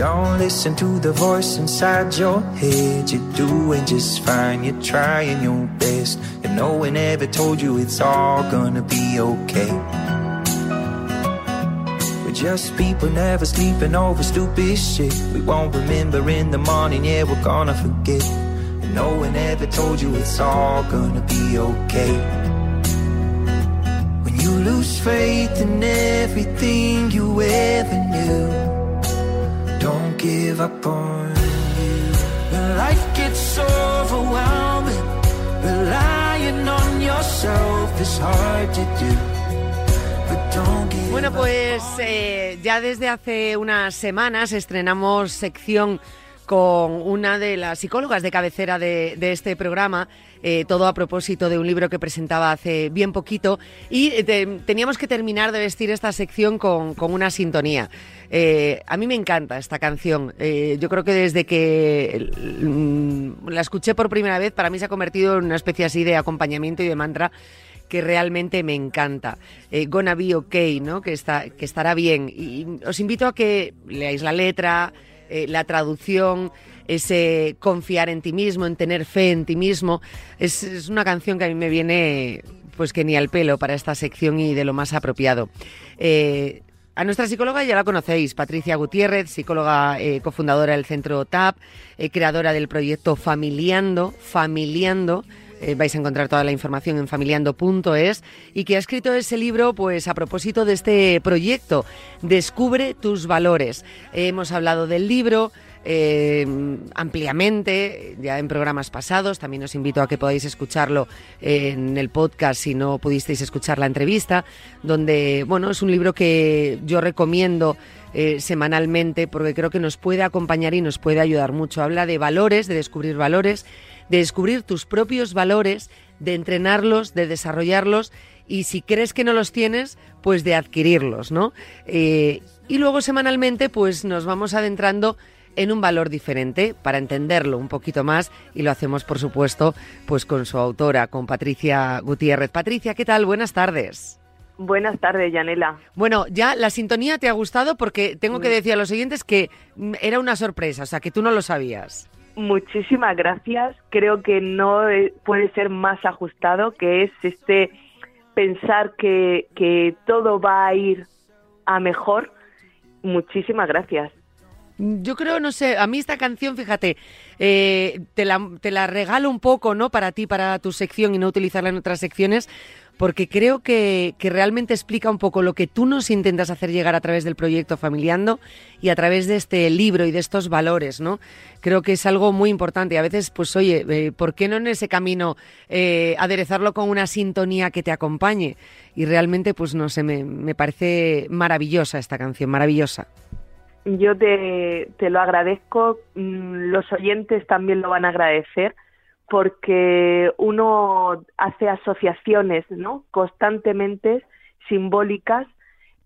Don't listen to the voice inside your head. You're doing just fine, you're trying your best. And no one ever told you it's all gonna be okay. We're just people never sleeping over stupid shit. We won't remember in the morning, yeah, we're gonna forget. And no one ever told you it's all gonna be okay. When you lose faith in everything you ever knew. Give up on you. Life gets overwhelming, relying on yourself is hard to do. Bueno, pues eh, ya desde hace unas semanas estrenamos sección con una de las psicólogas de cabecera de, este programa, eh, todo a propósito de un libro que presentaba hace bien poquito, y eh, te- teníamos que terminar de vestir esta sección con, una sintonía. Eh, a mí me encanta esta canción. Yo creo que desde que mm, la escuché por primera vez, para mí se ha convertido en una especie así de acompañamiento y de mantra que realmente me encanta. Gonna Be Okay, ¿no? Que, que estará bien. Y os invito a que leáis la letra, eh, la traducción, ese confiar en ti mismo, en tener fe en ti mismo. Es, es una canción que a mí me viene pues que ni al pelo para esta sección y de lo más apropiado. Eh, a nuestra psicóloga ya la conocéis, Patricia Gutiérrez, psicóloga eh, cofundadora del Centro TAP, creadora del proyecto Familiando, Familiando, eh, vais a encontrar toda la información en familiando.es y que ha escrito ese libro pues a propósito de este proyecto Descubre tus valores. Eh, hemos hablado del libro eh, ampliamente ya en programas pasados, también os invito a que podáis escucharlo en el podcast si no pudisteis escuchar la entrevista, donde bueno, es un libro que yo recomiendo semanalmente porque creo que nos puede acompañar y nos puede ayudar mucho. Habla de valores, de descubrir valores, de descubrir tus propios valores, de entrenarlos, de desarrollarlos y si crees que no los tienes, pues de adquirirlos, ¿no? Eh, y luego semanalmente, pues nos vamos adentrando en un valor diferente para entenderlo un poquito más y lo hacemos, por supuesto, pues con su autora, con Patricia Gutiérrez. Patricia, ¿qué tal? Buenas tardes. Buenas tardes, Yanela. Bueno, ya la sintonía te ha gustado porque tengo que decir a los oyentes que mm, era una sorpresa, o sea, que tú no lo sabías. Muchísimas gracias. Creo que no eh, puede ser más ajustado, que es este pensar que, que todo va a ir a mejor. Muchísimas gracias. Yo creo, no sé, a mí esta canción, fíjate, eh, te, la, te la regalo un poco, ¿no? Para ti, para tu sección y no utilizarla en otras secciones, porque creo que, que realmente explica un poco lo que tú nos intentas hacer llegar a través del proyecto Familiando y a través de este libro y de estos valores, ¿no? Creo que es algo muy importante y a veces, pues oye, eh, ¿por qué no en ese camino eh, aderezarlo con una sintonía que te acompañe? Y realmente, pues no sé, me, me parece maravillosa esta canción, maravillosa. Yo te, lo agradezco, mm, los oyentes también lo van a agradecer, porque uno hace asociaciones ¿no? constantemente simbólicas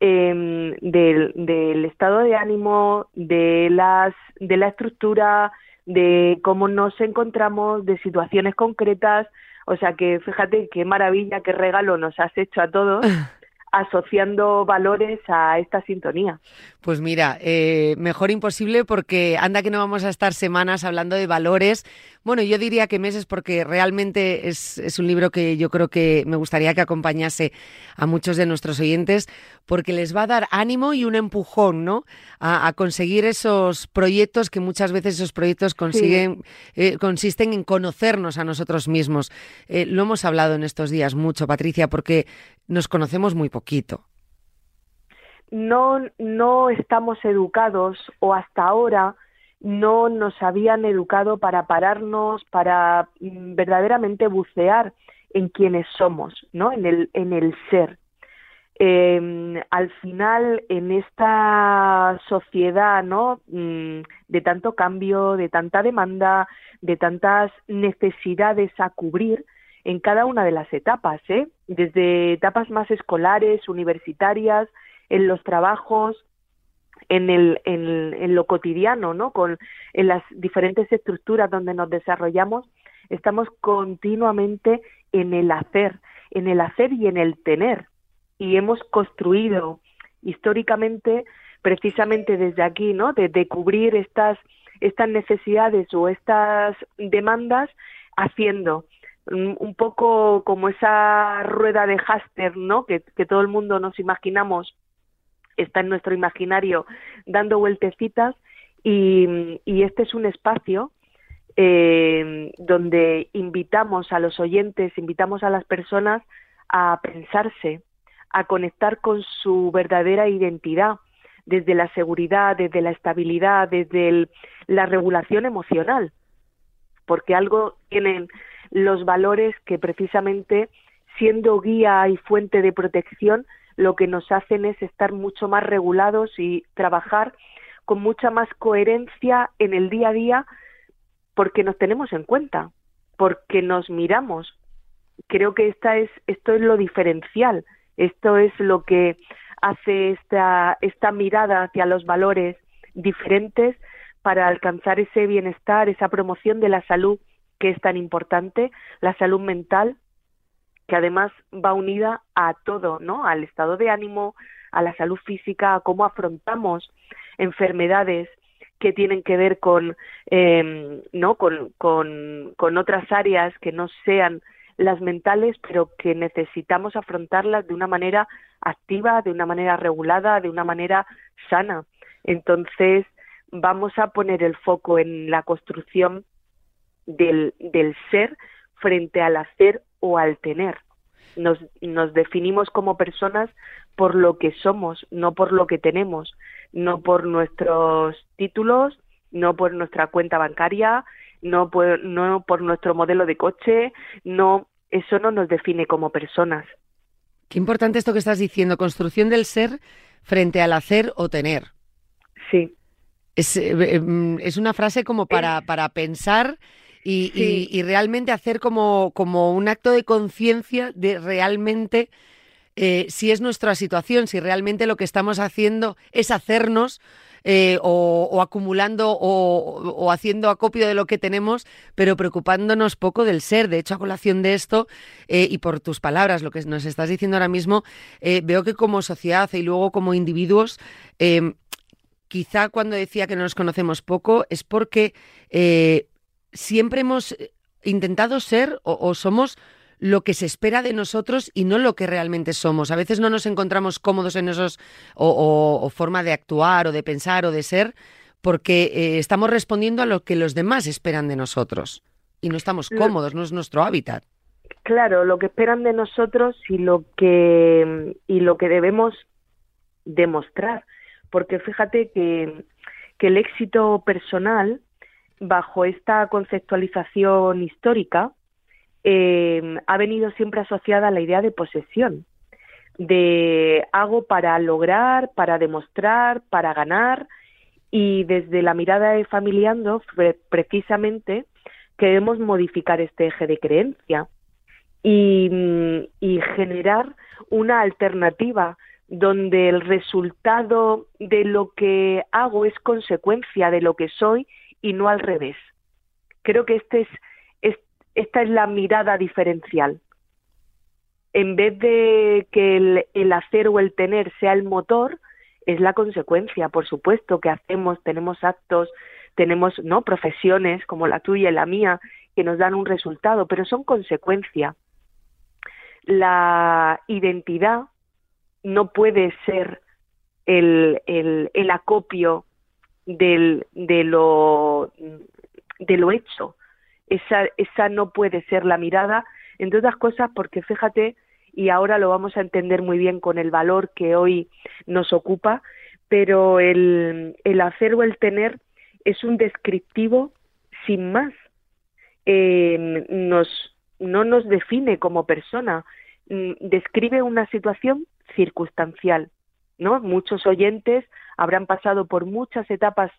eh, del, del estado de ánimo, de, las, de la estructura, de cómo nos encontramos, de situaciones concretas. O sea que fíjate qué maravilla, qué regalo nos has hecho a todos asociando valores a esta sintonía. Pues mira, eh, mejor imposible porque anda que no vamos a estar semanas hablando de valores. Bueno, yo diría que meses porque realmente es, es, un libro que yo creo que me gustaría que acompañase a muchos de nuestros oyentes porque les va a dar ánimo y un empujón, ¿no? A, a conseguir esos proyectos que muchas veces esos proyectos consiguen, sí. eh, consisten en conocernos a nosotros mismos. Eh, lo hemos hablado en estos días mucho, Patricia, porque nos conocemos muy poquito no, no estamos educados o hasta ahora no nos habían educado para pararnos, para mm, verdaderamente bucear en quienes somos, ¿no? En el, en el ser. Eh, al final, en esta sociedad, ¿no? Mm, de tanto cambio, de tanta demanda, de tantas necesidades a cubrir en cada una de las etapas, ¿eh? Desde etapas más escolares, universitarias, en los trabajos, en, el, en, lo cotidiano, ¿no? Con, en las diferentes estructuras donde nos desarrollamos, estamos continuamente en el hacer, en el hacer y en el tener. Y hemos construido históricamente precisamente desde aquí, ¿no? De, de cubrir estas, estas necesidades o estas demandas haciendo un poco como esa rueda de Haster, ¿no? Que, que todo el mundo nos imaginamos está en nuestro imaginario dando vueltecitas y, este es un espacio eh, donde invitamos a los oyentes, invitamos a las personas a pensarse, a conectar con su verdadera identidad, desde la seguridad, desde la estabilidad, desde la regulación emocional, porque algo tienen los valores que precisamente siendo guía y fuente de protección lo que nos hacen es estar mucho más regulados y trabajar con mucha más coherencia en el día a día porque nos tenemos en cuenta, porque nos miramos. Creo que esta es, esto es lo diferencial, esto es lo que hace esta, esta mirada hacia los valores diferentes para alcanzar ese bienestar, esa promoción de la salud que es tan importante, la salud mental, que además va unida a todo, ¿no? Al estado de ánimo, a la salud física, a cómo afrontamos enfermedades que tienen que ver con, eh, ¿no? Con, con, con otras áreas que no sean las mentales, pero que necesitamos afrontarlas de una manera activa, de una manera regulada, de una manera sana. Entonces, vamos a poner el foco en la construcción del, del ser frente al hacer o al tener. Nos, nos definimos como personas por lo que somos, no por lo que tenemos, no por nuestros títulos, no por nuestra cuenta bancaria, no por, no por nuestro modelo de coche, no, eso no nos define como personas. Qué importante esto que estás diciendo, construcción del ser frente al hacer o tener. Sí. Es, eh, em, es una frase como para, para pensar y, realmente hacer como, como un acto de conciencia de realmente eh, si es nuestra situación, si realmente lo que estamos haciendo es hacernos eh, o, acumulando o, haciendo acopio de lo que tenemos, pero preocupándonos poco del ser. De hecho, a colación de esto eh, y por tus palabras, lo que nos estás diciendo ahora mismo, veo que como sociedad y luego como individuos, quizá cuando decía que no nos conocemos poco es porque siempre hemos eh, intentado ser o, somos lo que se espera de nosotros y no lo que realmente somos. A veces no nos encontramos cómodos en esos o, forma de actuar o de pensar o de ser porque eh, estamos respondiendo a lo que los demás esperan de nosotros y no estamos cómodos, no es nuestro hábitat. Claro, lo que esperan de nosotros y lo que y lo que debemos demostrar, porque fíjate que, que el éxito personal bajo esta conceptualización histórica, eh, ha venido siempre asociada a la idea de posesión, de hago para lograr, para demostrar, para ganar, y desde la mirada de Familiando, precisamente, queremos modificar este eje de creencia y, y generar una alternativa donde el resultado de lo que hago es consecuencia de lo que soy y no al revés. Creo que este es, esta es la mirada diferencial. En vez de que el, el hacer o el tener sea el motor, es la consecuencia, por supuesto, que hacemos, tenemos actos, tenemos no profesiones como la tuya y la mía que nos dan un resultado, pero son consecuencia. La identidad no puede ser el, el, el acopio del, de, lo, de lo hecho. Esa, esa no puede ser la mirada, entre otras cosas porque fíjate, y ahora lo vamos a entender muy bien con el valor que hoy nos ocupa, pero el, el hacer o el tener es un descriptivo sin más. Eh, nos, no nos define como persona, mm, describe una situación circunstancial. ¿No? Muchos oyentes habrán pasado por muchas etapas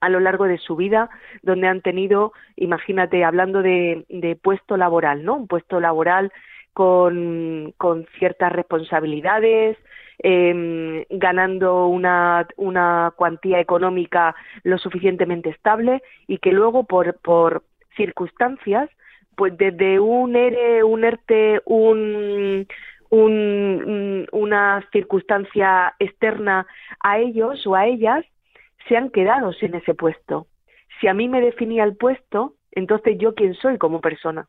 a lo largo de su vida donde han tenido, imagínate, hablando de, puesto laboral, ¿no? Un puesto laboral con, con ciertas responsabilidades, eh, ganando una, una cuantía económica lo suficientemente estable y que luego por, por circunstancias, pues desde un ERE, un ERTE, un, un, una circunstancia externa a ellos o a ellas, se han quedado sin ese puesto. Si a mí me definía el puesto, entonces yo quién soy como persona.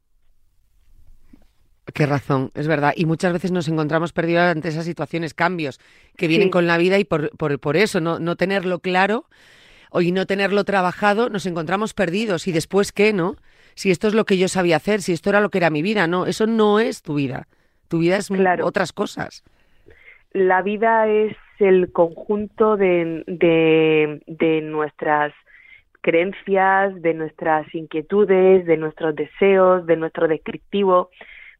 Qué razón, es verdad. Y muchas veces nos encontramos perdidos ante esas situaciones, cambios que vienen con la vida y por, por, por eso, no, no tenerlo claro y no tenerlo trabajado, nos encontramos perdidos. ¿Y después qué, no? Si esto es lo que yo sabía hacer, si esto era lo que era mi vida, no, eso no es tu vida. Tu vida es otras cosas. La vida es el conjunto de, de, de nuestras creencias, de nuestras inquietudes, de nuestros deseos, de nuestro descriptivo,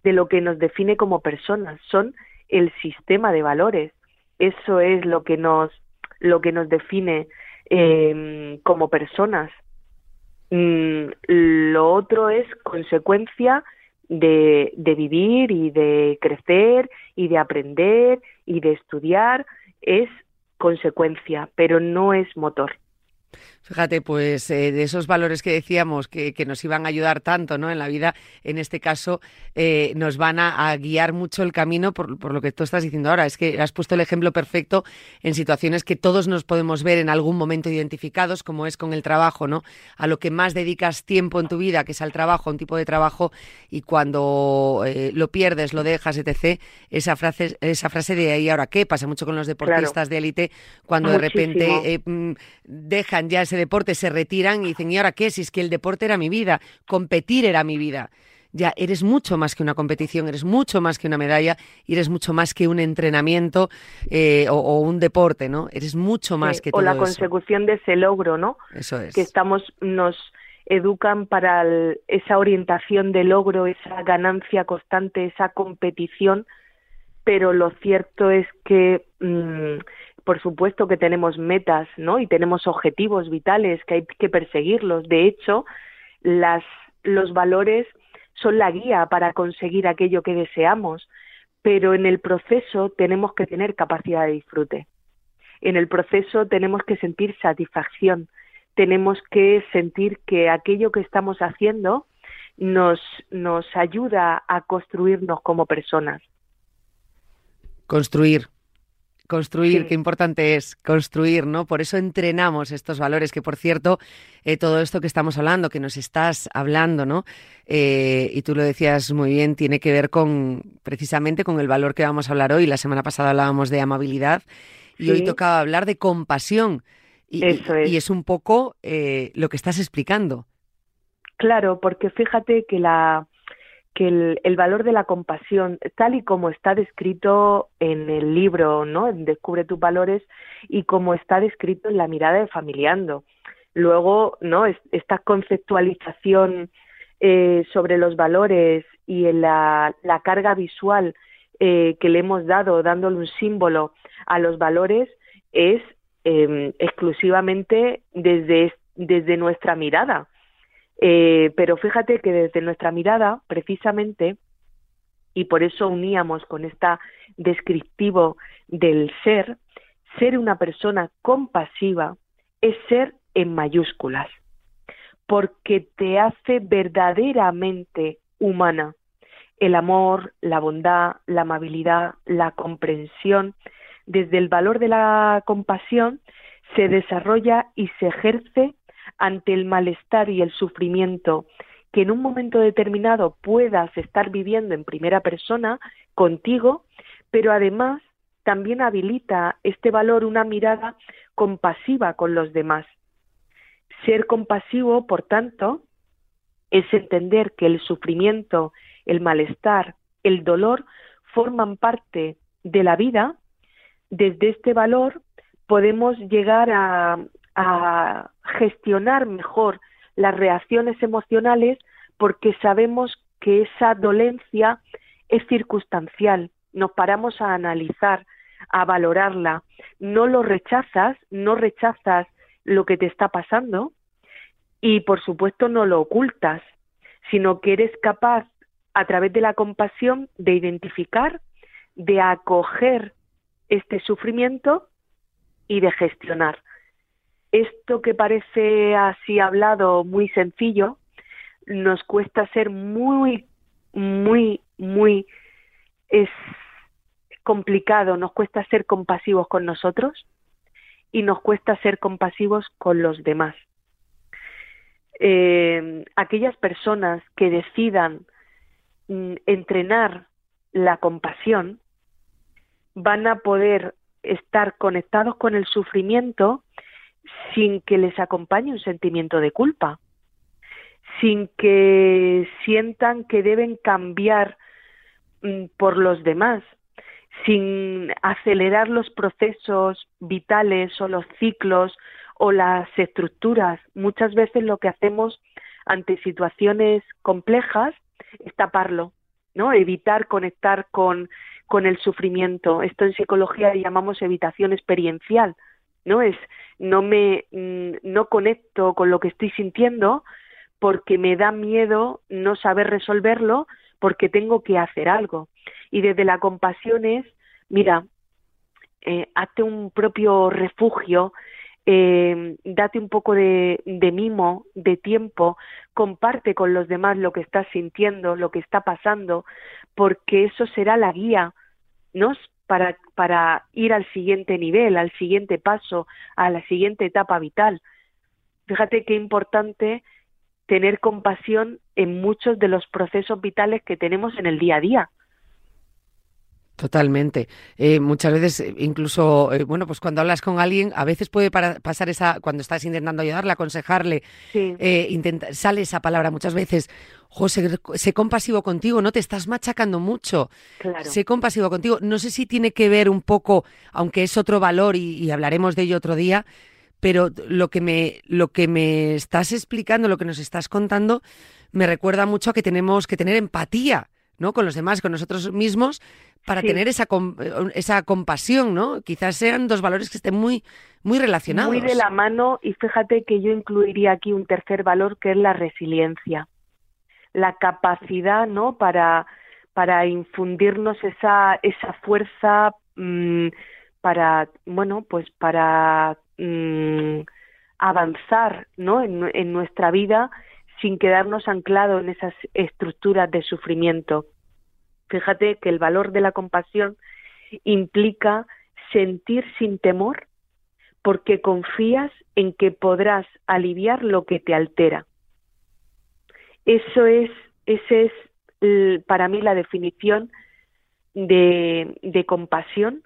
de lo que nos define como personas. Son el sistema de valores. Eso es lo que nos, lo que nos define eh, como personas. Mm, lo otro es consecuencia de, de vivir y de crecer y de aprender y de estudiar. Es consecuencia, pero no es motor. Fíjate, pues eh, de esos valores que decíamos que, nos iban a ayudar tanto ¿no? en la vida, en este caso eh, nos van a, guiar mucho el camino por, por, lo que tú estás diciendo ahora. Es que has puesto el ejemplo perfecto en situaciones que todos nos podemos ver en algún momento identificados, como es con el trabajo, ¿no? A lo que más dedicas tiempo en tu vida, que es al trabajo, un tipo de trabajo, y cuando eh, lo pierdes, lo dejas, etc., esa frase, esa frase de ahí ahora qué pasa mucho con los deportistas de élite, cuando de repente mm, dejan ya ese deporte, se retiran y dicen, ¿y ahora qué? Si es que el deporte era mi vida, competir era mi vida. Ya, eres mucho más que una competición, eres mucho más que una medalla y eres mucho más que un entrenamiento eh, o, un deporte, ¿no? Eres mucho más que todo O la consecución de ese logro, ¿no? Eso es. Que estamos, nos educan para esa orientación de logro, esa ganancia constante, esa competición, pero lo cierto es que mm, por supuesto que tenemos metas, ¿no? Y tenemos objetivos vitales que hay que perseguirlos. De hecho, los valores son la guía para conseguir aquello que deseamos, pero en el proceso tenemos que tener capacidad de disfrute. En el proceso tenemos que sentir satisfacción, tenemos que sentir que aquello que estamos haciendo nos, nos ayuda a construirnos como personas. Construir, Construir, qué importante es construir, ¿no? Por eso entrenamos estos valores, que por cierto, eh, todo esto que estamos hablando, que nos estás hablando, ¿no? Eh, y tú lo decías muy bien, tiene que ver con precisamente con el valor que vamos a hablar hoy. La semana pasada hablábamos de amabilidad y hoy tocaba hablar de compasión. Y, Eso es. y es un poco eh, lo que estás explicando. Claro, porque fíjate que la, que el, valor de la compasión, tal y como está descrito en el libro, ¿no? En Descubre tus valores y como está descrito en la mirada de Familiando. Luego, ¿no? esta conceptualización eh, sobre los valores y en la, carga visual eh, que le hemos dado, dándole un símbolo a los valores, es em, exclusivamente desde, desde nuestra mirada. Eh, pero fíjate que desde nuestra mirada, precisamente, y por eso uníamos con esta descriptivo del ser, ser una persona compasiva es ser en mayúsculas, porque te hace verdaderamente humana. El amor, la bondad, la amabilidad, la comprensión, desde el valor de la compasión, se desarrolla y se ejerce ante el malestar y el sufrimiento que en un momento determinado puedas estar viviendo en primera persona contigo, pero además también habilita este valor una mirada compasiva con los demás. Ser compasivo, por tanto, es entender que el sufrimiento, el malestar, el dolor forman parte de la vida. Desde este valor podemos llegar a, a gestionar mejor las reacciones emocionales porque sabemos que esa dolencia es circunstancial. Nos paramos a analizar, a valorarla. No lo rechazas, no rechazas lo que te está pasando y por supuesto no lo ocultas, sino que eres capaz a través de la compasión de identificar, de acoger este sufrimiento y de gestionar esto que parece así hablado muy sencillo, nos cuesta ser muy, muy, muy es complicado, nos cuesta ser compasivos con nosotros y nos cuesta ser compasivos con los demás. Eh, aquellas personas que decidan mm, entrenar la compasión van a poder estar conectados con el sufrimiento sin que les acompañe un sentimiento de culpa, sin que sientan que deben cambiar mm, por los demás, sin acelerar los procesos vitales o los ciclos o las estructuras. Muchas veces lo que hacemos ante situaciones complejas es taparlo, ¿no? Evitar conectar con, con el sufrimiento. Esto en psicología llamamos evitación experiencial, ¿no? Es no me mm, no conecto con lo que estoy sintiendo porque me da miedo no saber resolverlo porque tengo que hacer algo. Y desde la compasión es, mira, eh, hazte un propio refugio, eh, date un poco de, de, mimo, de tiempo, comparte con los demás lo que estás sintiendo, lo que está pasando, porque eso será la guía, ¿no? Para, para ir al siguiente nivel, al siguiente paso, a la siguiente etapa vital. Fíjate qué importante tener compasión en muchos de los procesos vitales que tenemos en el día a día. Totalmente. Eh, muchas veces, eh, incluso, eh, bueno, pues cuando hablas con alguien, a veces puede pasar esa, cuando estás intentando ayudarle, aconsejarle, intenta, sale esa palabra muchas veces, José, sé compasivo contigo, no te estás machacando mucho. Claro. Sé compasivo contigo. No sé si tiene que ver un poco, aunque es otro valor y, hablaremos de ello otro día, pero lo que me, lo que me estás explicando, lo que nos estás contando, me recuerda mucho a que tenemos que tener empatía, ¿no? Con los demás, con nosotros mismos, para tener esa, esa compasión, ¿no? Quizás sean dos valores que estén muy, muy relacionados. Muy de la mano y fíjate que yo incluiría aquí un tercer valor que es la resiliencia, la capacidad, ¿no? Para, para infundirnos esa, esa fuerza mm, para, bueno, pues para mm, avanzar, ¿no? En, en nuestra vida sin quedarnos anclados en esas estructuras de sufrimiento. Fíjate que el valor de la compasión implica sentir sin temor porque confías en que podrás aliviar lo que te altera. Eso es, ese es para mí la definición de, de compasión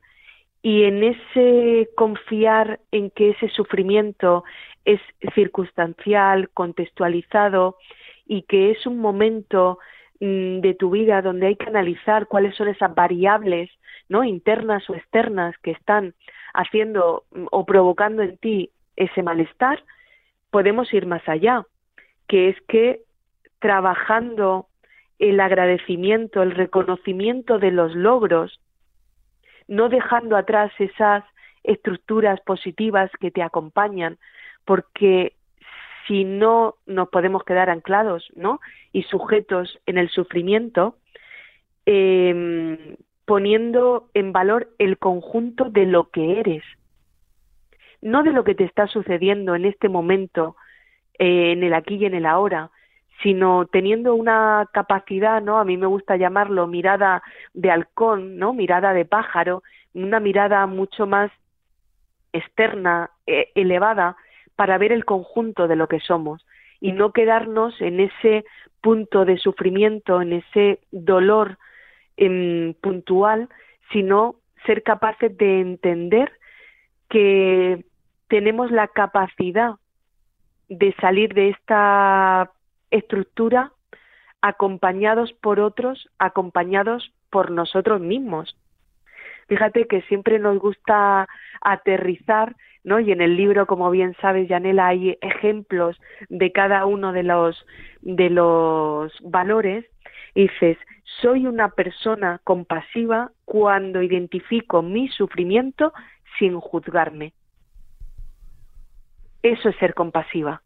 y en ese confiar en que ese sufrimiento es circunstancial, contextualizado y que es un momento Mm, de tu vida donde hay que analizar cuáles son esas variables no internas o externas que están haciendo mm, o provocando en ti ese malestar podemos ir más allá que es que trabajando el agradecimiento el reconocimiento de los logros no dejando atrás esas estructuras positivas que te acompañan porque si no nos podemos quedar anclados ¿no? y sujetos en el sufrimiento, em, poniendo en valor el conjunto de lo que eres, no de lo que te está sucediendo en este momento, eh, en el aquí y en el ahora, sino teniendo una capacidad, ¿no? A mí me gusta llamarlo mirada de halcón, ¿no? Mirada de pájaro, una mirada mucho más externa, eh, elevada, para ver el conjunto de lo que somos y no quedarnos en ese punto de sufrimiento, en ese dolor em, puntual, sino ser capaces de entender que tenemos la capacidad de salir de esta estructura acompañados por otros, acompañados por nosotros mismos. Fíjate que siempre nos gusta aterrizar ¿no? Y en el libro, como bien sabes, Yanela, hay ejemplos de cada uno de los, de los valores. dices, soy una persona compasiva cuando identifico mi sufrimiento sin juzgarme. Eso es ser compasiva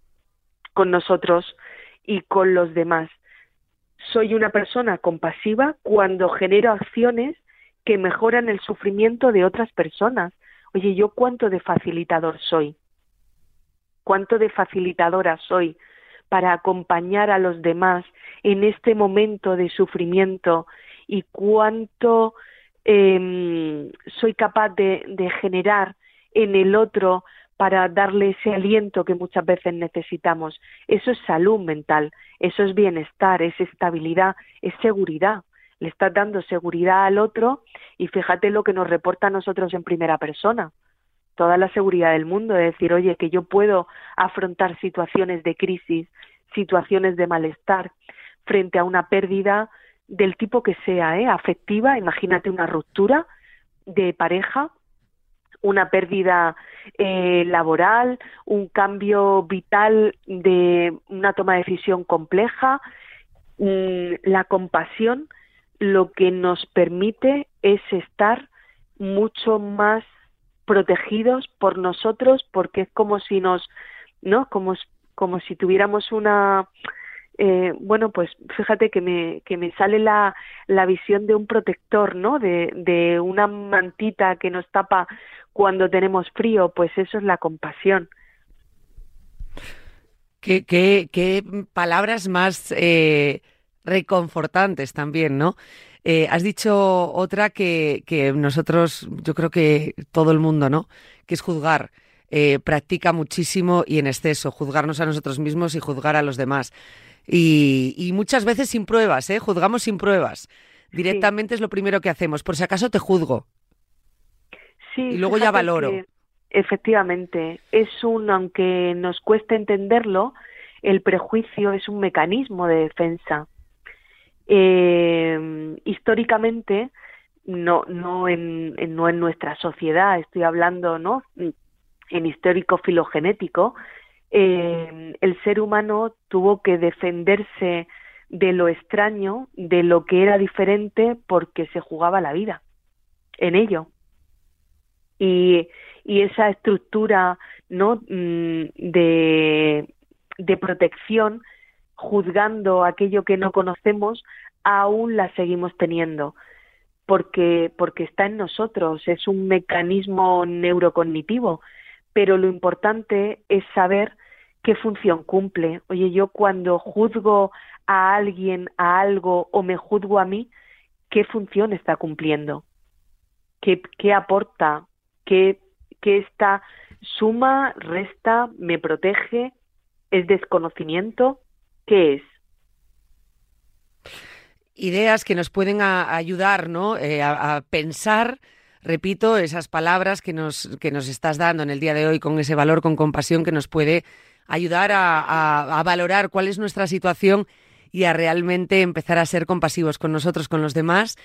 con nosotros y con los demás. Soy una persona compasiva cuando genero acciones que mejoran el sufrimiento de otras personas, Oye, ¿yo cuánto de facilitador soy? ¿Cuánto de facilitadora soy para acompañar a los demás en este momento de sufrimiento? ¿Y cuánto em, soy capaz de, de generar en el otro para darle ese aliento que muchas veces necesitamos. Eso es salud mental, eso es bienestar, es estabilidad, es seguridad. Le estás dando seguridad al otro y fíjate lo que nos reporta a nosotros en primera persona. Toda la seguridad del mundo, de decir, oye, que yo puedo afrontar situaciones de crisis, situaciones de malestar frente a una pérdida del tipo que sea, ¿eh? afectiva, imagínate una ruptura de pareja, una pérdida eh, laboral, un cambio vital de una toma de decisión compleja. Mm, la compasión lo que nos permite es estar mucho más protegidos por nosotros porque es como si nos, ¿no? Como, como si tuviéramos una, eh, bueno, pues fíjate que me, que me sale la, la visión de un protector, ¿no? De, de una mantita que nos tapa cuando tenemos frío, pues eso es la compasión. Qué, qué, qué palabras más eh, reconfortantes también, ¿no? Eh, has dicho otra que, que, nosotros, yo creo que todo el mundo, ¿no? Que es juzgar. Eh, practica muchísimo y en exceso, juzgarnos a nosotros mismos y juzgar a los demás. Y, y muchas veces sin pruebas, ¿eh? Juzgamos sin pruebas. Directamente es lo primero que hacemos. Por si acaso te juzgo. Sí, y luego ya valoro. efectivamente, es un, aunque nos cueste entenderlo, el prejuicio es un mecanismo de defensa. Eh, históricamente, no, no, en, no en nuestra sociedad, estoy hablando ¿no? en histórico filogenético, eh, el ser humano tuvo que defenderse de lo extraño, de lo que era diferente, porque se jugaba la vida en ello y, y esa estructura no mm, de, protección juzgando aquello que no conocemos aún la seguimos teniendo porque porque está en nosotros es un mecanismo neurocognitivo pero lo importante es saber qué función cumple. Oye yo cuando juzgo a alguien a algo o me juzgo a mí qué función está cumpliendo qué, qué aporta que, esta suma, resta, me protege, es desconocimiento, ¿qué es? Ideas que nos pueden ayudar ¿no? Eh, a, pensar repito, esas palabras que nos, que nos estás dando en el día de hoy con ese valor, con compasión que nos puede ayudar a, valorar cuál es nuestra situación y a realmente empezar a ser compasivos con nosotros, con los demás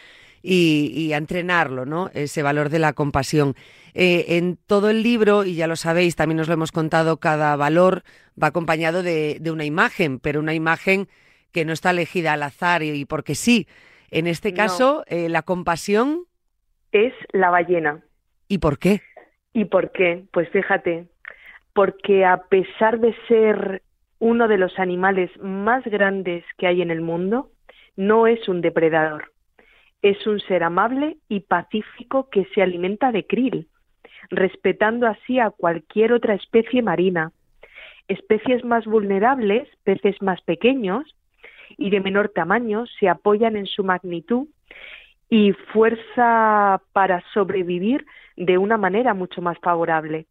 y, a entrenarlo, ¿no? Ese valor de la compasión. Eh, en todo el libro, y ya lo sabéis, también nos lo hemos contado, cada valor va acompañado de, una imagen, pero una imagen que no está elegida al azar y, porque sí. En este caso, eh, la compasión es la ballena. ¿Y por qué? ¿Y por qué? Pues fíjate, porque a pesar de ser uno de los animales más grandes que hay en el mundo, no es un depredador. Es un ser amable y pacífico que se alimenta de krill, respetando así a cualquier otra especie marina. Especies más vulnerables, peces más pequeños y de menor tamaño, se apoyan en su magnitud y fuerza para sobrevivir de una manera mucho más favorable,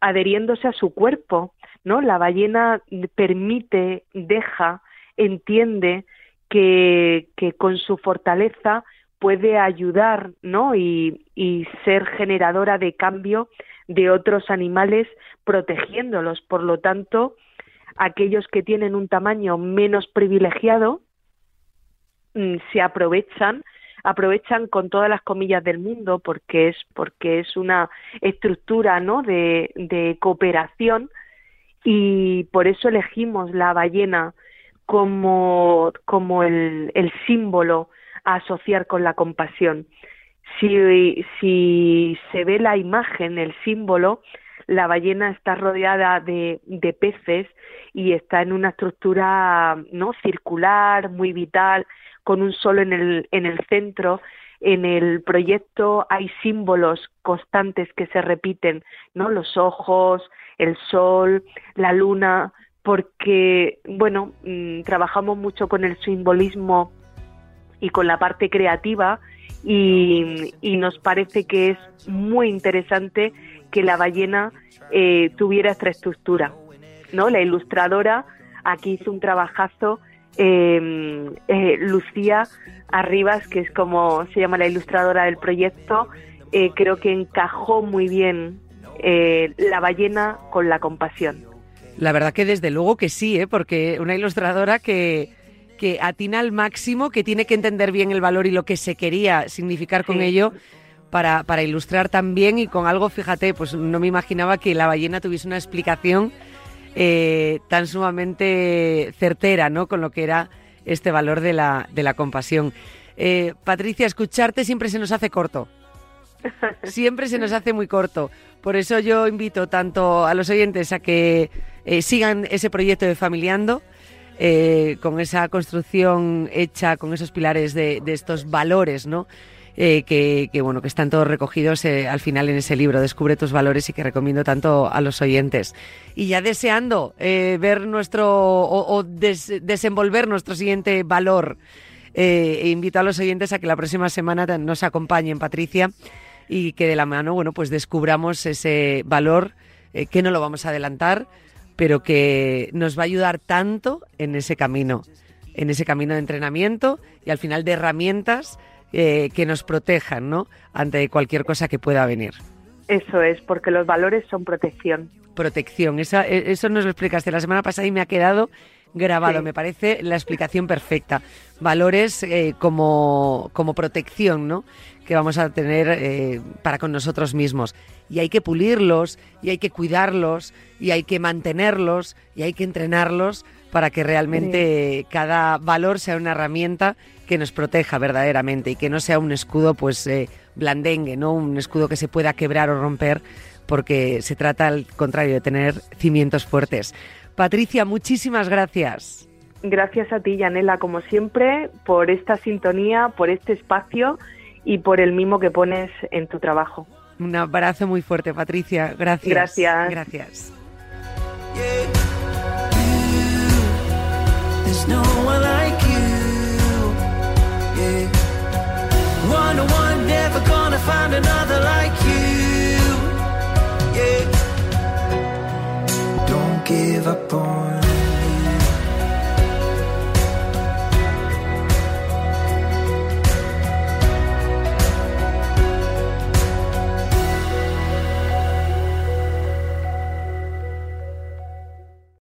adheriéndose a su cuerpo, ¿no? La ballena permite, deja, entiende que, con su fortaleza puede ayudar ¿no? Y, ser generadora de cambio de otros animales protegiéndolos. Por lo tanto, aquellos que tienen un tamaño menos privilegiado mm, se aprovechan aprovechan con todas las comillas del mundo porque es porque es una estructura ¿no? de cooperación y por eso elegimos la ballena como, como el, el símbolo a asociar con la compasión. Si, si se ve la imagen, el símbolo, la ballena está rodeada de, de peces y está en una estructura no circular, muy vital, con un sol en el, en el centro. En el proyecto hay símbolos constantes que se repiten, ¿no? Los ojos, el sol, la luna, porque, bueno, mm, trabajamos mucho con el simbolismo y con la parte creativa y, nos parece que es muy interesante que la ballena eh, tuviera esta estructura. ¿no? La ilustradora aquí hizo un trabajazo, em, eh, Lucía Arribas, que es como se llama la ilustradora del proyecto, eh, creo que encajó muy bien la ballena con la compasión. La verdad que desde luego que sí, ¿eh? porque una ilustradora que, que atina al máximo, que tiene que entender bien el valor y lo que se quería significar con ello para, para ilustrar también y con algo, fíjate, pues no me imaginaba que la ballena tuviese una explicación eh, tan sumamente certera, ¿no? Con lo que era este valor de la, de la compasión. Eh, Patricia, escucharte siempre se nos hace corto. Siempre se nos hace muy corto. Por eso yo invito tanto a los oyentes a que eh, sigan ese proyecto de Familiando, eh, con esa construcción hecha con esos pilares de, estos valores, ¿no? Eh, que, bueno que están todos recogidos al final en ese libro Descubre tus valores y que recomiendo tanto a los oyentes y ya deseando ver nuestro o, desenvolver nuestro siguiente valor e invito a los oyentes a que la próxima semana nos acompañen Patricia y que de la mano bueno pues descubramos ese valor que no lo vamos a adelantar pero que nos va a ayudar tanto en ese camino, en ese camino de entrenamiento y al final de herramientas eh, que nos protejan ¿no? ante cualquier cosa que pueda venir. Eso es, porque los valores son protección. Protección, e, eso nos lo explicaste la semana pasada y me ha quedado grabado, me parece la explicación perfecta. Valores eh, como, como protección, ¿no? Que vamos a tener eh, para con nosotros mismos. Y hay que pulirlos, y hay que cuidarlos, y hay que mantenerlos, y hay que entrenarlos para que realmente cada valor sea una herramienta que nos proteja verdaderamente y que no sea un escudo pues eh, blandengue, no un escudo que se pueda quebrar o romper, porque se trata al contrario de tener cimientos fuertes. Patricia, muchísimas gracias. Gracias a ti, Yanela, como siempre, por esta sintonía, por este espacio y por el mimo que pones en tu trabajo. Un abrazo muy fuerte, Patricia. Gracias. Gracias. Gracias. Don't give up